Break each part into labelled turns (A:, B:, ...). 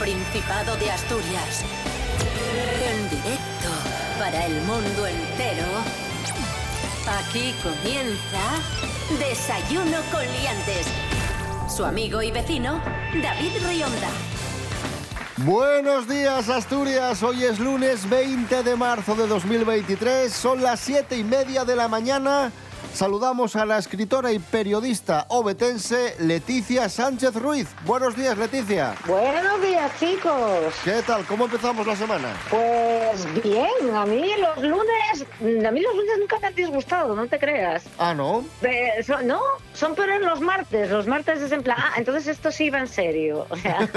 A: Principado de Asturias. En directo para el mundo entero. Aquí comienza Desayuno con Liantes. Su amigo y vecino, David Rionda.
B: Buenos días Asturias, hoy es lunes 20 de marzo de 2023, son las siete y media de la mañana. Saludamos a la escritora y periodista obetense Leticia Sánchez Ruiz. Buenos días, Leticia.
C: Buenos días, chicos.
B: ¿Qué tal? ¿Cómo empezamos la semana?
C: Pues bien, a mí los lunes, a mí los lunes nunca me han disgustado, no te creas.
B: Ah, ¿no?
C: Eh, son- no, son peores los martes. Los martes es en plan, ah, entonces esto sí va en serio. O sea,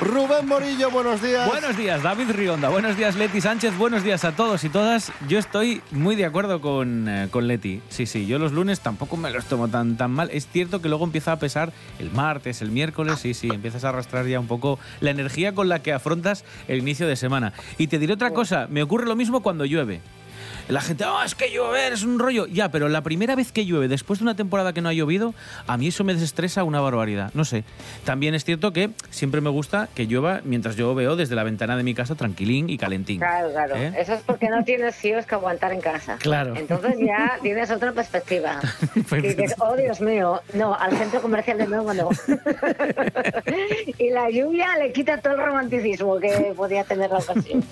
B: Rubén Morillo, buenos días.
D: Buenos días, David Rionda. Buenos días, Leti Sánchez. Buenos días a todos y todas. Yo estoy muy de acuerdo con, eh, con Leti. Sí, sí, yo los lunes tampoco me los tomo tan, tan mal. Es cierto que luego empieza a pesar el martes, el miércoles. Sí, sí, empiezas a arrastrar ya un poco la energía con la que afrontas el inicio de semana. Y te diré otra cosa, me ocurre lo mismo cuando llueve. La gente, oh, es que llover es un rollo. Ya, pero la primera vez que llueve, después de una temporada que no ha llovido, a mí eso me desestresa una barbaridad. No sé. También es cierto que siempre me gusta que llueva mientras yo veo desde la ventana de mi casa tranquilín y calentín.
C: claro, claro.
D: ¿Eh?
C: Eso es porque no tienes hijos que aguantar en casa.
D: Claro.
C: Entonces ya tienes otra perspectiva.
D: Pues-
C: Y dices, oh Dios mío, no, al centro comercial de nuevo no. y la lluvia le quita todo el romanticismo que podía tener la ocasión.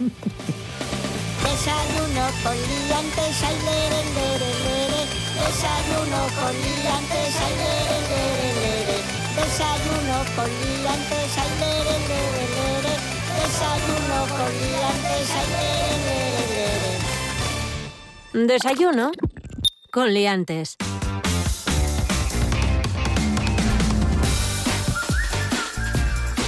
E: Desayuno con liantes, ay, lere, lere, lere. Desayuno con liantes, ay, lere, lere, lere. Desayuno con liantes, ay, lere, lere, lere. Desayuno con liantes, ay, lere, lere, lere.
A: Desayuno con liantes.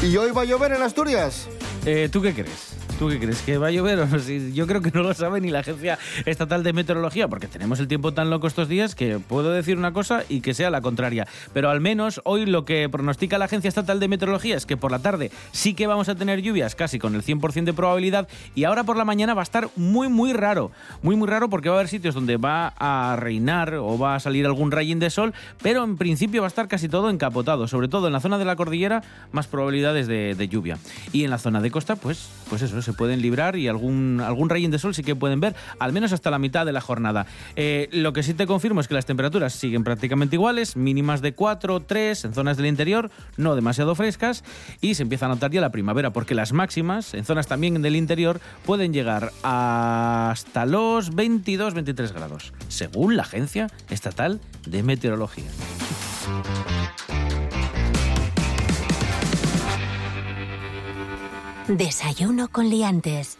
B: ¿Y hoy va a llover en Asturias?
D: Eh, ¿Tú qué crees? ¿Tú qué crees? ¿Que va a llover Yo creo que no lo sabe ni la Agencia Estatal de Meteorología, porque tenemos el tiempo tan loco estos días que puedo decir una cosa y que sea la contraria. Pero al menos hoy lo que pronostica la Agencia Estatal de Meteorología es que por la tarde sí que vamos a tener lluvias casi con el 100% de probabilidad y ahora por la mañana va a estar muy muy raro. Muy muy raro porque va a haber sitios donde va a reinar o va a salir algún rayín de sol, pero en principio va a estar casi todo encapotado, sobre todo en la zona de la cordillera más probabilidades de, de lluvia. Y en la zona de costa, pues, pues eso, se pueden librar y algún, algún rayín de sol sí que pueden ver, al menos hasta la mitad de la jornada. Eh, lo que sí te confirmo es que las temperaturas siguen prácticamente iguales, mínimas de 4, 3 en zonas del interior, no demasiado frescas, y se empieza a notar ya la primavera, porque las máximas en zonas también del interior pueden llegar hasta los 22, 23 grados, según la Agencia Estatal de Meteorología.
A: Desayuno con liantes.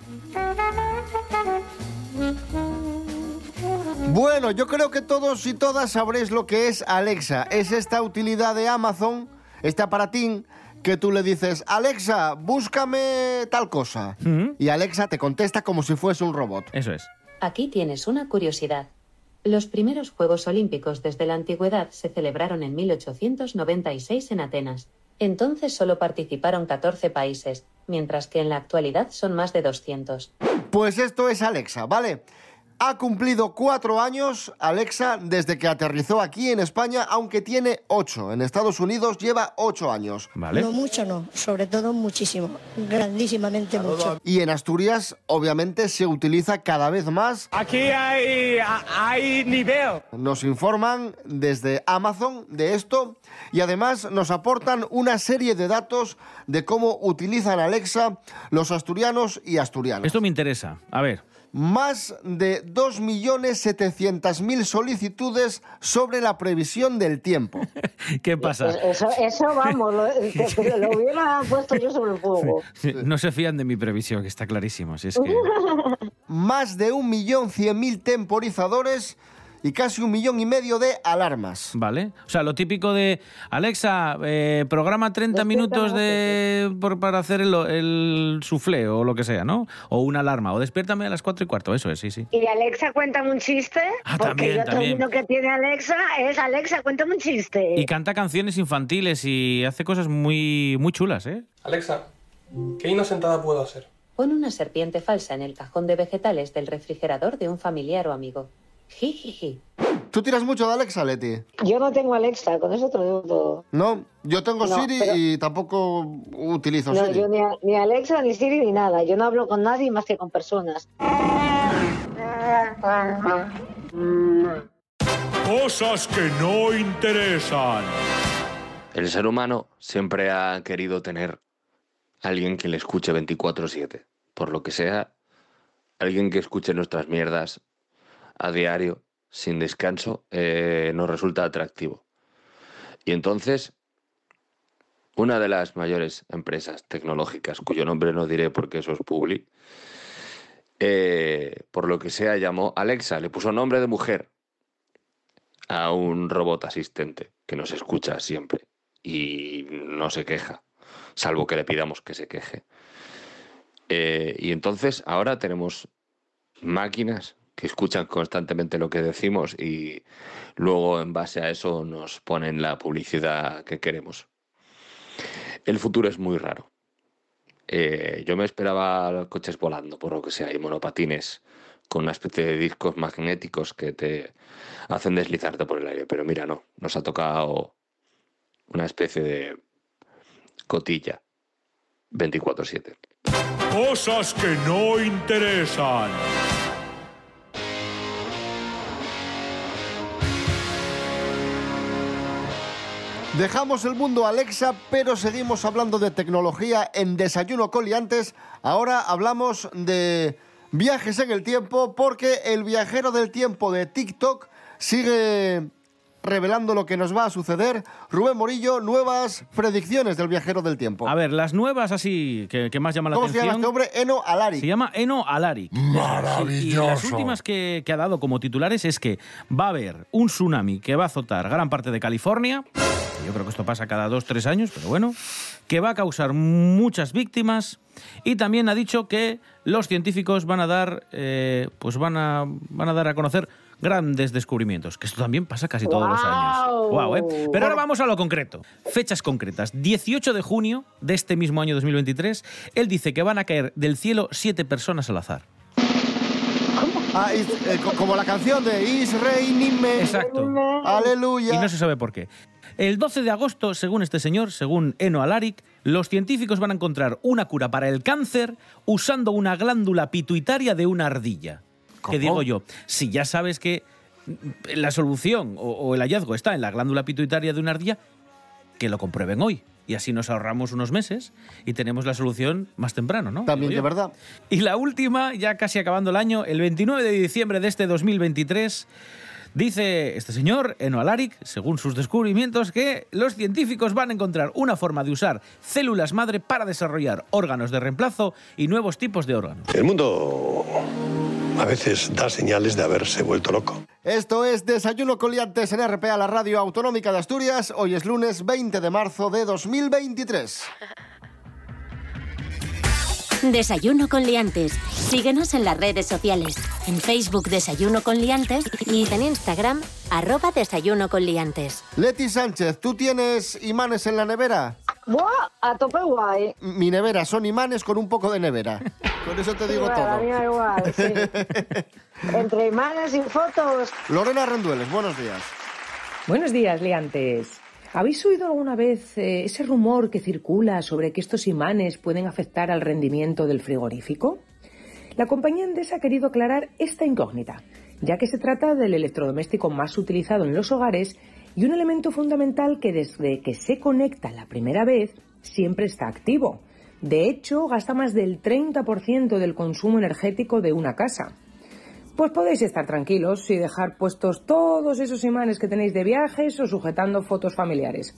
B: Bueno, yo creo que todos y todas sabréis lo que es Alexa. Es esta utilidad de Amazon, este aparatín, que tú le dices, Alexa, búscame tal cosa.
D: Ujú.
B: Y Alexa te contesta como si fuese un robot.
D: Eso es.
F: Aquí tienes una curiosidad. Los primeros Juegos Olímpicos desde la antigüedad se celebraron en 1896 en Atenas. Entonces solo participaron 14 países, mientras que en la actualidad son más de 200.
B: Pues esto es Alexa, ¿vale? Ha cumplido cuatro años Alexa desde que aterrizó aquí en España, aunque tiene ocho. En Estados Unidos lleva ocho años.
D: ¿Vale?
G: No mucho, no. Sobre todo muchísimo. Grandísimamente mucho.
B: Y en Asturias, obviamente, se utiliza cada vez más.
H: Aquí hay, hay nivel.
B: Nos informan desde Amazon de esto y además nos aportan una serie de datos de cómo utilizan Alexa los asturianos y asturianas.
D: Esto me interesa. A ver.
B: Más de 2.700.000 solicitudes sobre la previsión del tiempo.
D: ¿Qué pasa?
C: Eso, eso vamos, lo, que lo hubiera puesto yo sobre el fuego.
D: No se fían de mi previsión, que está clarísimo. Si es que...
B: Más de 1.100.000 temporizadores y casi un millón y medio de alarmas.
D: Vale. O sea, lo típico de Alexa, eh, programa 30 minutos de, por- para hacer el, el soufflé o lo que sea, ¿no? O una alarma. O despiértame a las 4 y cuarto. Eso es, sí, sí.
C: Y Alexa, cuéntame un chiste.
D: Ah,
C: porque
D: también,
C: yo otro
D: también.
C: vino que tiene Alexa es Alexa, cuéntame un chiste.
D: Y canta canciones infantiles y hace cosas muy, muy chulas, ¿eh?
I: Alexa, ¿qué inocentada puedo hacer?
F: Pon una serpiente falsa en el cajón de vegetales del refrigerador de un familiar o amigo. Jijiji.
B: ¿Tú tiras mucho de Alexa, Leti?
C: Yo no tengo Alexa, con eso te lo digo todo.
B: No, yo tengo
C: No,
B: Siri
C: pero-
B: y tampoco utilizo
C: No,
B: Siri.
C: yo ni, a- ni Alexa, ni Siri, ni nada. Yo no hablo con nadie más que con personas.
J: Cosas que no interesan.
K: El ser humano siempre ha querido tener alguien que le escuche 24/7. Por lo que sea, alguien que escuche nuestras mierdas a diario, sin descanso, eh, nos resulta atractivo. Y entonces, una de las mayores empresas tecnológicas, cuyo nombre no diré porque eso es publi, eh, por lo que sea llamó Alexa, le puso nombre de mujer a un robot asistente que nos escucha siempre y no se queja, salvo que le pidamos que se queje. Eh, y entonces ahora tenemos máquinas escuchan constantemente lo que decimos y luego en base a eso nos ponen la publicidad que queremos. El futuro es muy raro. Eh, yo me esperaba coches volando, por lo que sea, y monopatines con una especie de discos magnéticos que te hacen deslizarte por el aire. Pero mira, no, nos ha tocado una especie de cotilla 24/7.
J: Cosas que no interesan.
B: Dejamos el mundo Alexa, pero seguimos hablando de tecnología en Desayuno Coliantes. Ahora hablamos de viajes en el tiempo porque el viajero del tiempo de TikTok sigue revelando lo que nos va a suceder. Rubén Morillo, nuevas predicciones del viajero del tiempo.
D: A ver, las nuevas así que, que más llaman la
B: ¿Cómo se
D: atención.
B: llama este hombre? Eno Alari.
D: Se llama Eno Alaric.
B: Maravilloso.
D: Y las últimas que, que ha dado como titulares es que va a haber un tsunami que va a azotar gran parte de California. Que Yo creo que esto pasa cada dos, tres años, pero bueno. Que va a causar muchas víctimas. Y también ha dicho que los científicos van a dar, eh, pues van a, van a dar a conocer grandes descubrimientos. Que esto también pasa casi todos los años.
C: ¡Guau!
D: Guau, ¿eh? Pero ahora vamos a lo concreto. Fechas concretas. 18 de junio de este mismo año 2023, él dice que van a caer del cielo siete personas al azar.
B: Ah, is- eh, co- como la canción de Is Raining Men.
D: Exacto.
B: Aleluya.
D: Y no se sabe por qué. El 12 de agosto, según este señor, según Eno Alaric, los científicos van a encontrar una cura para el cáncer usando una glándula pituitaria de una ardilla.
B: ¿Cómo?
D: Que digo yo, si ya sabes que la solución o, o el hallazgo está en la glándula pituitaria de una ardilla, que lo comprueben hoy. Y así nos ahorramos unos meses y tenemos la solución más temprano, ¿no?
B: También, de verdad.
D: Y la última, ya casi acabando el año, el 29 de diciembre de este 2023, dice este señor, Eno Alaric, según sus descubrimientos, que los científicos van a encontrar una forma de usar células madre para desarrollar órganos de reemplazo y nuevos tipos de órganos.
L: El mundo a veces da señales de haberse vuelto loco.
B: Esto es Desayuno Coliantes en RPA, la radio autonómica de Asturias. Hoy es lunes 20 de marzo de 2023.
A: Desayuno con liantes. Síguenos en las redes sociales. En Facebook Desayuno con liantes y en Instagram arroba Desayuno con liantes.
B: Leti Sánchez, ¿tú tienes imanes en la nevera?
C: ¡Buah! A tope guay.
B: Mi nevera son imanes con un poco de nevera. Con eso te digo
C: Igual, a mí
B: todo.
C: da igual, sí. Entre imanes y fotos.
B: Lorena Rendueles, buenos días.
M: Buenos días, liantes. ¿Habéis oído alguna vez eh, ese rumor que circula sobre que estos imanes pueden afectar al rendimiento del frigorífico? La compañía Endesa ha querido aclarar esta incógnita, ya que se trata del electrodoméstico más utilizado en los hogares y un elemento fundamental que desde que se conecta la primera vez siempre está activo. De hecho, gasta más del 30% del consumo energético de una casa. Pues podéis estar tranquilos y dejar puestos todos esos imanes que tenéis de viajes o sujetando fotos familiares,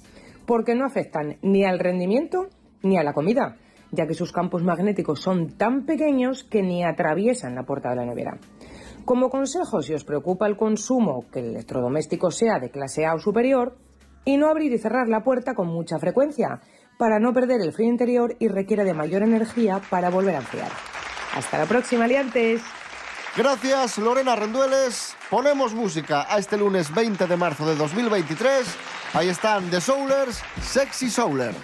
M: porque no afectan ni al rendimiento ni a la comida, ya que sus campos magnéticos son tan pequeños que ni atraviesan la puerta de la nevera. Como consejo, si os preocupa el consumo, que el electrodoméstico sea de clase A o superior, y no abrir y cerrar la puerta con mucha frecuencia, para no perder el frío interior y requiere de mayor energía para volver a enfriar. Hasta la próxima, liantes.
B: Gracias, Lorena Rendueles. Ponemos música a este lunes 20 de marzo de 2023. Ahí están The Soulers, Sexy Souler.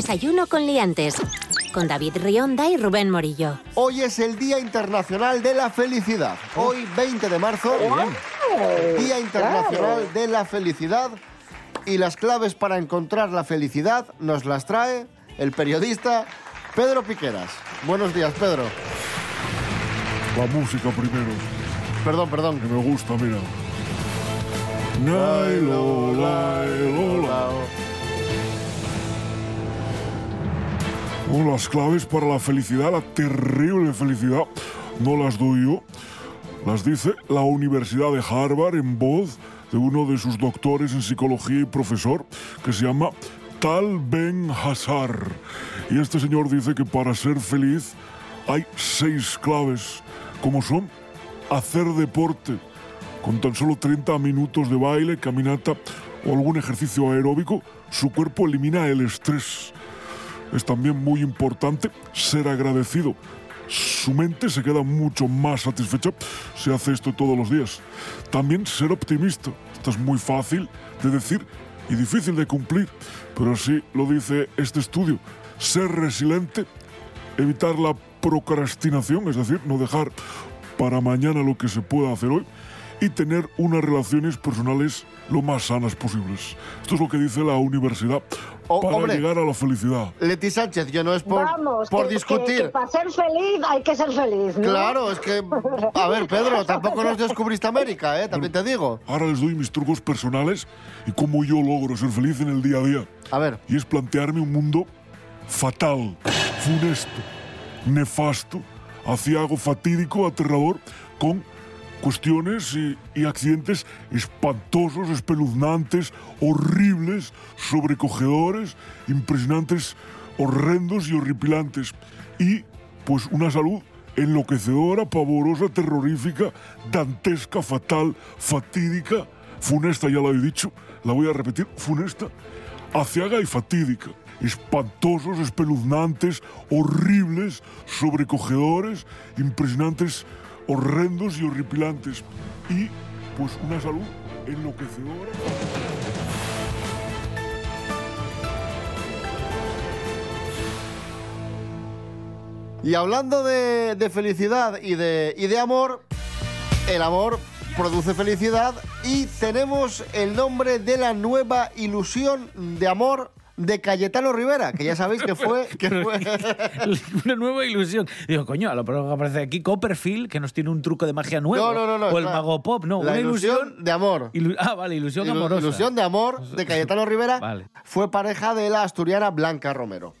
A: Desayuno con liantes. Con David Rionda y Rubén Morillo.
B: Hoy es el Día Internacional de la Felicidad. Hoy, 20 de marzo, Día Internacional de la Felicidad. Y las claves para encontrar la felicidad nos las trae el periodista Pedro Piqueras. Buenos días, Pedro.
N: La música primero.
B: Perdón, perdón.
N: Que me gusta, mira. Lailo, lao. Las claves para la felicidad, la terrible felicidad, no las doy yo. Las dice la Universidad de Harvard en voz de uno de sus doctores en psicología y profesor, que se llama Tal Ben Hassar. Y este señor dice que para ser feliz hay seis claves, como son hacer deporte, con tan solo 30 minutos de baile, caminata o algún ejercicio aeróbico, su cuerpo elimina el estrés. Es también muy importante ser agradecido. Su mente se queda mucho más satisfecha si hace esto todos los días. También ser optimista. Esto es muy fácil de decir y difícil de cumplir, pero así lo dice este estudio. Ser resiliente, evitar la procrastinación, es decir, no dejar para mañana lo que se pueda hacer hoy y tener unas relaciones personales lo más sanas posibles. Esto es lo que dice la universidad
B: O-
N: para
B: hombre.
N: llegar a la felicidad.
B: Leti Sánchez, yo no es por,
C: Vamos,
B: por
C: que-
B: discutir.
C: que- que para ser feliz hay que ser feliz, ¿no?
B: Claro, es que. A ver, Pedro, tampoco nos descubriste América, ¿eh? También te digo.
N: Ahora les doy mis trucos personales y cómo yo logro ser feliz en el día a día.
B: A ver.
N: Y es plantearme un mundo fatal, funesto, nefasto, aciago, fatídico, aterrador, con cuestiones y, accidentes espantosos, espeluznantes, horribles, sobrecogedores, impresionantes, horrendos y horripilantes. Y pues una salud enloquecedora, pavorosa, terrorífica, dantesca, fatal, fatídica, funesta, ya lo he dicho, la voy a repetir, funesta, aciaga y fatídica. Espantosos, espeluznantes, horribles, sobrecogedores, impresionantes, horrendos y horripilantes. Y pues una salud enloquecedora.
B: Y hablando de, de felicidad y de, y de amor, el amor produce felicidad y tenemos el nombre de la nueva ilusión de amor de Cayetano Rivera, que ya sabéis que fue... Que fue
D: Una nueva ilusión. Digo, coño, a lo que aparece aquí Copperfield, que nos tiene un truco de magia nuevo.
B: No, no, no, no,
D: O el
B: la-
D: mago pop, no.
B: la
D: una
B: ilusión
D: ilusión.
B: de amor.
D: Ilu- ah, vale, ilusión
B: Ilu-
D: amorosa.
B: Ilusión de amor de Cayetano Rivera
D: Vale.
B: fue pareja de la asturiana Blanca Romero.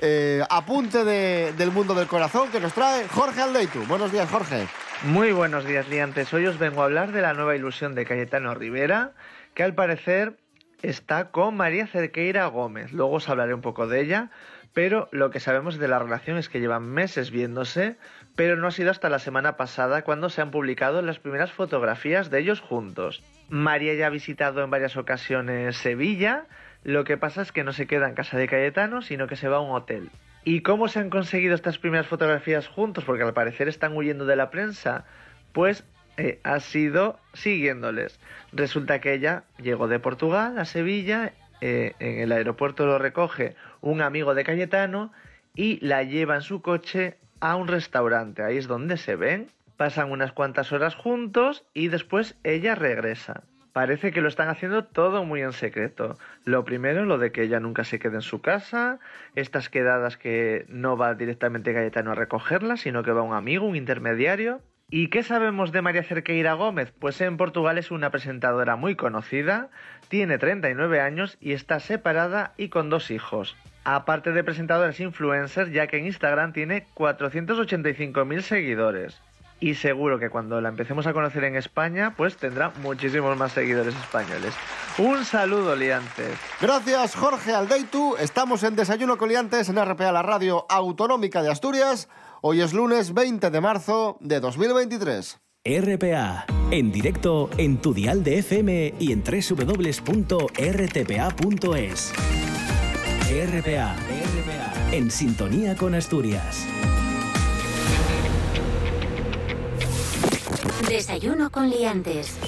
B: Eh, apunte de- del mundo del corazón que nos trae Jorge Aldeitu. Buenos días, Jorge.
O: Muy buenos días, liantes. Hoy os vengo a hablar de la nueva ilusión de Cayetano Rivera, que al parecer está con María Cerqueira Gómez. Luego os hablaré un poco de ella, pero lo que sabemos de la relación es que llevan meses viéndose, pero no ha sido hasta la semana pasada cuando se han publicado las primeras fotografías de ellos juntos. María ya ha visitado en varias ocasiones Sevilla, lo que pasa es que no se queda en casa de Cayetano, sino que se va a un hotel. ¿Y cómo se han conseguido estas primeras fotografías juntos? Porque al parecer están huyendo de la prensa. Pues eh, ha sido siguiéndoles. Resulta que ella llegó de Portugal a Sevilla, eh, en el aeropuerto lo recoge un amigo de Cayetano y la lleva en su coche a un restaurante. Ahí es donde se ven, pasan unas cuantas horas juntos y después ella regresa. Parece que lo están haciendo todo muy en secreto. Lo primero, lo de que ella nunca se quede en su casa, estas quedadas que no va directamente Cayetano a recogerla, sino que va un amigo, un intermediario. ¿Y qué sabemos de María Cerqueira Gómez? Pues en Portugal es una presentadora muy conocida, tiene 39 años y está separada y con dos hijos. Aparte de presentadoras influencers, ya que en Instagram tiene 485.000 seguidores. Y seguro que cuando la empecemos a conocer en España, pues tendrá muchísimos más seguidores españoles. Un saludo, liantes.
B: Gracias, Jorge Aldeitu. Estamos en Desayuno Coliantes en RPA, la radio autonómica de Asturias. Hoy es lunes 20 de marzo de 2023.
P: RPA, en directo en tu dial de FM y en www.rtpa.es. RPA, RPA. en sintonía con Asturias.
A: Desayuno con liantes.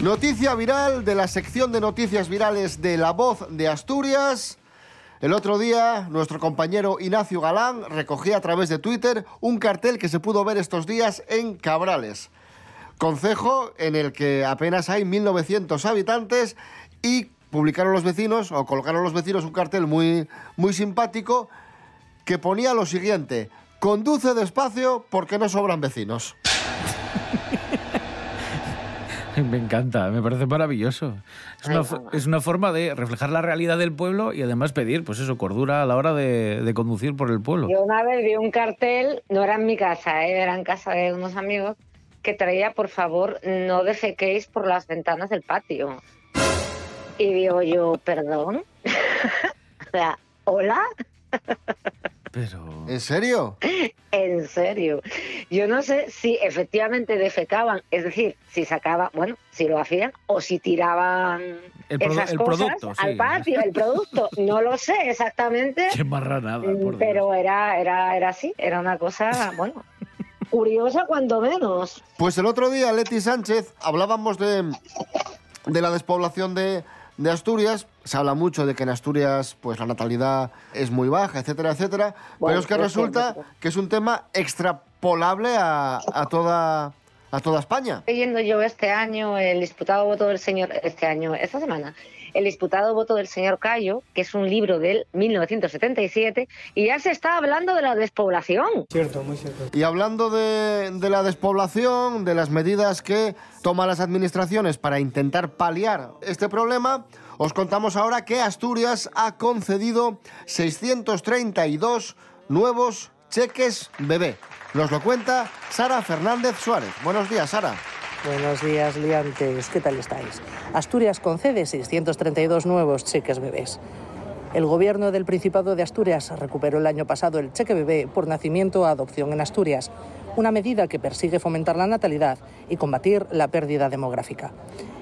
B: Noticia viral de la sección de noticias virales de La Voz de Asturias. El otro día, nuestro compañero Ignacio Galán recogía a través de Twitter un cartel que se pudo ver estos días en Cabrales, concejo en el que apenas hay 1.900 habitantes y publicaron los vecinos o colgaron los vecinos un cartel muy, muy simpático que ponía lo siguiente, conduce despacio porque no sobran vecinos.
D: Me encanta, me parece maravilloso. Es una, fo- es una forma de reflejar la realidad del pueblo y además pedir, pues eso, cordura a la hora de, de conducir por el pueblo.
C: Yo una vez vi un cartel, no era en mi casa, ¿eh? era en casa de unos amigos, que traía, por favor, no defequéis por las ventanas del patio. Y digo yo, perdón. o sea, ¿hola?
D: Pero...
B: ¿En serio?
C: En serio. Yo no sé si efectivamente defecaban, es decir, si sacaban, bueno, si lo hacían o si tiraban
D: El
C: esas
D: el
C: cosas
D: producto,
C: al
D: sí.
C: patio, el producto. No lo sé exactamente,
D: Qué marranada, por Dios.
C: pero era, era, era así, era una cosa, bueno, curiosa cuando menos.
B: Pues el otro día, Leti Sánchez, hablábamos de, de la despoblación de, de Asturias. Se habla mucho de que en Asturias pues la natalidad es muy baja, etcétera, etcétera.
C: Bueno,
B: pero es que
C: es
B: resulta que es un tema extrapolable a, a toda, a toda España.
C: leyendo yo este año el disputado voto del señor, este año, esta semana, el disputado voto del señor Cayo, que es un libro del 1977, y ya se está hablando de la despoblación.
H: Cierto, muy cierto.
B: Y hablando de, de la despoblación, de las medidas que toman las administraciones para intentar paliar este problema, os contamos ahora que Asturias ha concedido 632 nuevos cheques bebé. Nos lo cuenta Sara Fernández Suárez. Buenos días, Sara.
Q: Buenos días, liantes. ¿Qué tal estáis? Asturias concede 632 nuevos cheques bebés. El gobierno del Principado de Asturias recuperó el año pasado el cheque bebé por nacimiento o adopción en Asturias, una medida que persigue fomentar la natalidad y combatir la pérdida demográfica.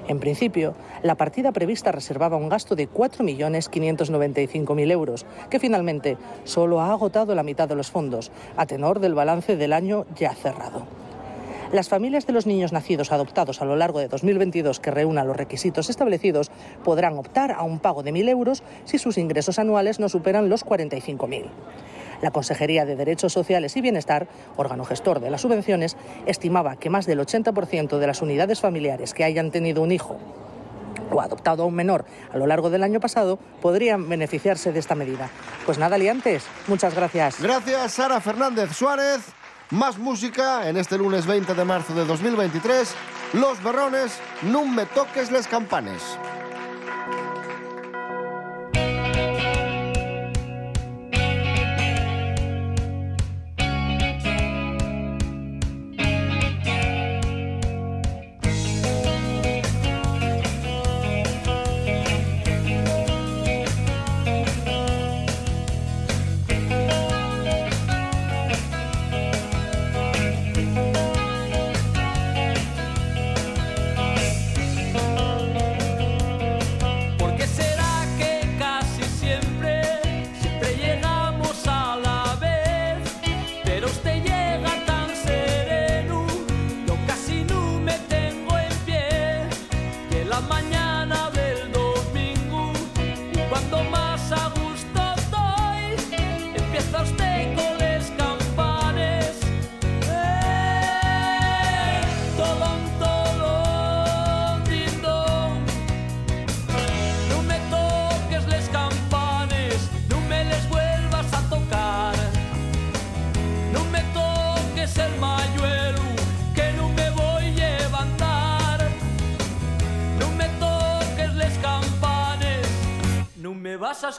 Q: En principio, la partida prevista reservaba un gasto de 4.595.000 euros, que finalmente solo ha agotado la mitad de los fondos, a tenor del balance del año ya cerrado. Las familias de los niños nacidos adoptados a lo largo de 2022 que reúnan los requisitos establecidos podrán optar a un pago de 1.000 euros si sus ingresos anuales no superan los 45.000. La Consejería de Derechos Sociales y Bienestar, órgano gestor de las subvenciones, estimaba que más del 80% de las unidades familiares que hayan tenido un hijo o adoptado a un menor a lo largo del año pasado podrían beneficiarse de esta medida. Pues nada, liantes, muchas gracias.
B: Gracias, Sara Fernández Suárez. Más música en este lunes 20 de marzo de 2023. Los berrones, no me toques les campanes.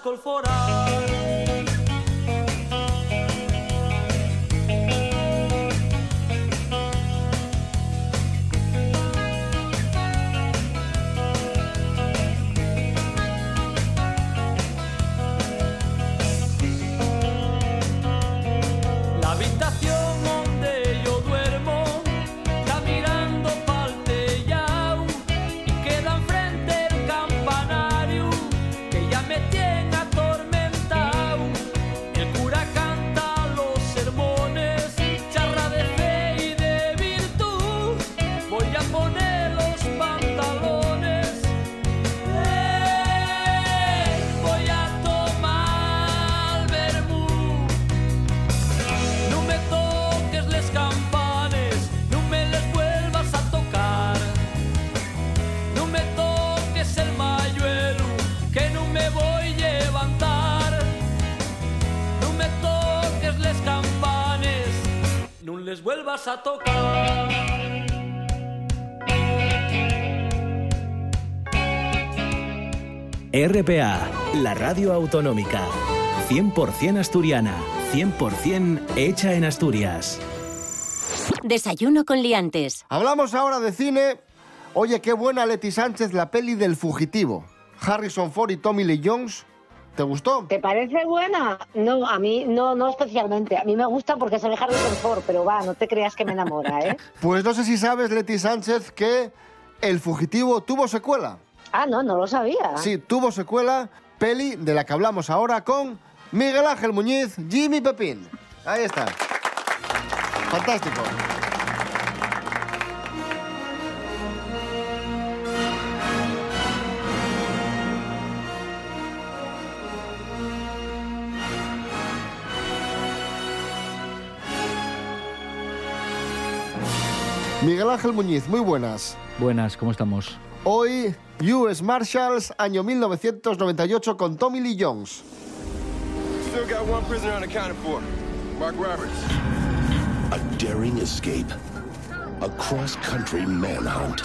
R: Me a tocar.
D: RPA, la radio autonómica. 100% asturiana, 100% hecha en Asturias.
A: Desayuno con liantes.
B: Hablamos ahora de cine. Oye, qué buena Leti Sánchez la peli del fugitivo. Harrison Ford y Tommy Lee Jones. ¿Te gustó?
C: ¿Te parece buena? No, a mí no, no especialmente. A mí me gusta porque se ve Harrison Ford, pero va, no te creas que me enamora, ¿eh?
B: Pues no sé si sabes, Leti Sánchez, que El fugitivo tuvo secuela.
C: Ah, no, no lo sabía.
B: Sí, tuvo secuela, peli de la que hablamos ahora con Miguel Ángel Muñiz, Jimmy Pepín. Ahí está. Fantástico. Miguel Ángel Muñiz, muy buenas.
S: Buenas, ¿cómo estamos?
B: Hoy, US Marshals, año 1998, con Tommy Lee Jones.
T: Still got one prisoner unaccounted for. Mark Roberts.
U: A daring escape. A cross-country manhunt.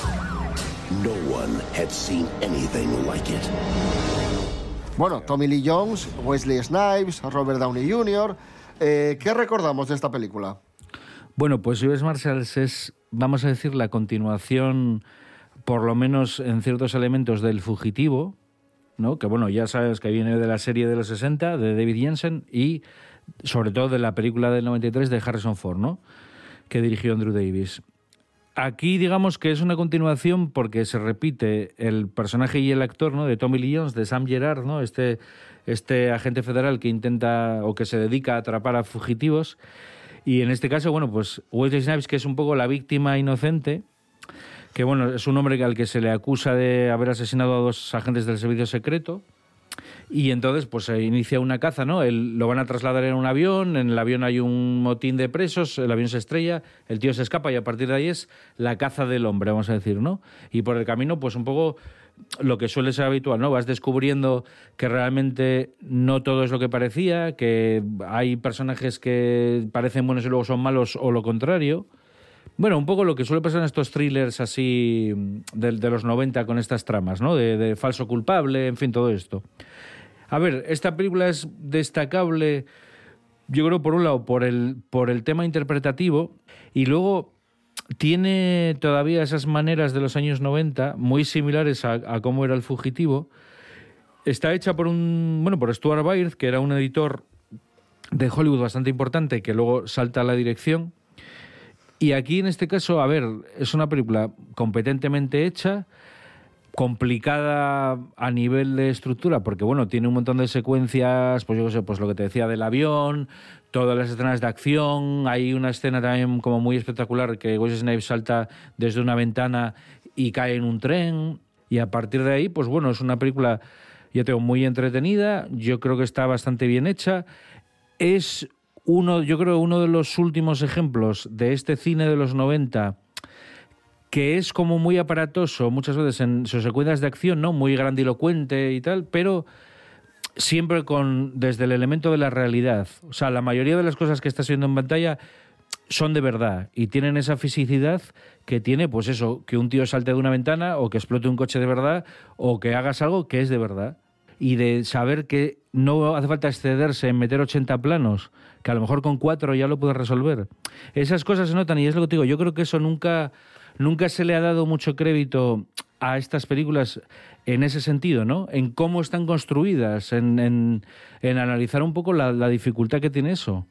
U: No one had seen anything like it.
B: Bueno, Tommy Lee Jones, Wesley Snipes, Robert Downey Jr. Eh, ¿Qué recordamos de esta película?
S: Bueno, pues US Marshals es, vamos a decir, la continuación, por lo menos en ciertos elementos, del Fugitivo, ¿no? que bueno, ya sabes que viene de la serie de los 60, de David Jensen, y sobre todo de la película del 93 de Harrison Ford, ¿no? que dirigió Andrew Davis. Aquí digamos que es una continuación porque se repite el personaje y el actor ¿no? de Tommy Lee Jones, de Sam Gerard, ¿no? este, este agente federal que intenta o que se dedica a atrapar a fugitivos. Y en este caso, bueno, pues Wesley Snipes, que es un poco la víctima inocente, que bueno, es un hombre al que se le acusa de haber asesinado a dos agentes del servicio secreto. Y entonces, pues se inicia una caza, ¿no? Él, lo van a trasladar en un avión, en el avión hay un motín de presos, el avión se estrella, el tío se escapa y a partir de ahí es la caza del hombre, vamos a decir, ¿no? Y por el camino, pues un poco lo que suele ser habitual, ¿no? Vas descubriendo que realmente no todo es lo que parecía, que hay personajes que parecen buenos y luego son malos o lo contrario. Bueno, un poco lo que suele pasar en estos thrillers así de, de los 90 con estas tramas, ¿no? De, de, falso culpable, en fin, todo esto. A ver, esta película es destacable, yo creo, por un lado, por el, por el tema interpretativo y luego tiene todavía esas maneras de los años 90 muy similares a, a cómo era el fugitivo. Está hecha por un, bueno, por Stuart Baird, que era un editor de Hollywood bastante importante, que luego salta a la dirección. Y aquí, en este caso, a ver, es una película competentemente hecha, complicada a nivel de estructura, porque bueno, tiene un montón de secuencias, pues yo qué sé, pues lo que te decía del avión, todas las escenas de acción, hay una escena también como muy espectacular que Wesley Snipes salta desde una ventana y cae en un tren, y a partir de ahí, pues bueno, es una película, ya tengo, muy entretenida, yo creo que está bastante bien hecha, es uno, yo creo, uno de los últimos ejemplos de este cine de los 90 que es como muy aparatoso muchas veces en sus secuencias de acción, ¿no? Muy grandilocuente y tal, pero siempre con desde el elemento de la realidad. O sea, la mayoría de las cosas que estás viendo en pantalla son de verdad y tienen esa fisicidad que tiene, pues eso, que un tío salte de una ventana o que explote un coche de verdad o que hagas algo que es de verdad. Y de saber que no hace falta excederse en meter 80 planos, que a lo mejor con cuatro ya lo puedes resolver. Esas cosas se notan y es lo que te digo, yo creo que eso nunca nunca se le ha dado mucho crédito a estas películas en ese sentido, ¿no? En cómo están construidas, en, en, en analizar un poco la, la, dificultad que tiene eso.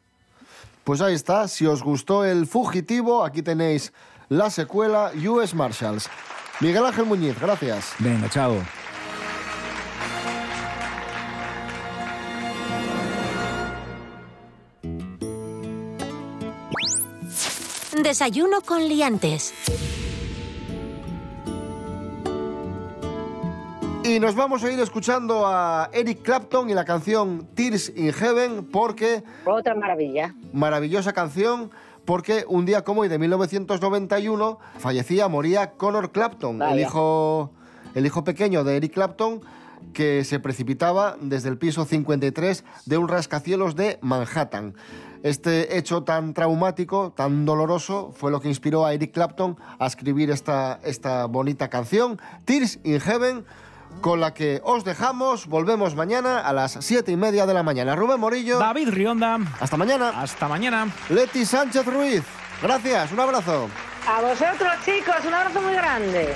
B: Pues ahí está, si os gustó El Fugitivo, aquí tenéis la secuela US Marshals. Miguel Ángel Muñiz, gracias.
S: Venga, chao.
A: Desayuno con liantes.
B: Y nos vamos a ir escuchando a Eric Clapton y la canción Tears in Heaven porque...
C: Otra maravilla.
B: Maravillosa canción porque un día como hoy de 1991 fallecía, moría Connor Clapton, el hijo, el hijo pequeño de Eric Clapton que se precipitaba desde el piso 53 de un rascacielos de Manhattan. Este hecho tan traumático, tan doloroso, fue lo que inspiró a Eric Clapton a escribir esta, esta bonita canción, Tears in Heaven, con la que os dejamos. Volvemos mañana a las siete y media de la mañana. Rubén Morillo.
D: David Rionda.
B: Hasta mañana.
D: Hasta mañana.
B: Leti Sánchez Ruiz. Gracias, un abrazo.
V: A vosotros, chicos, un abrazo muy grande.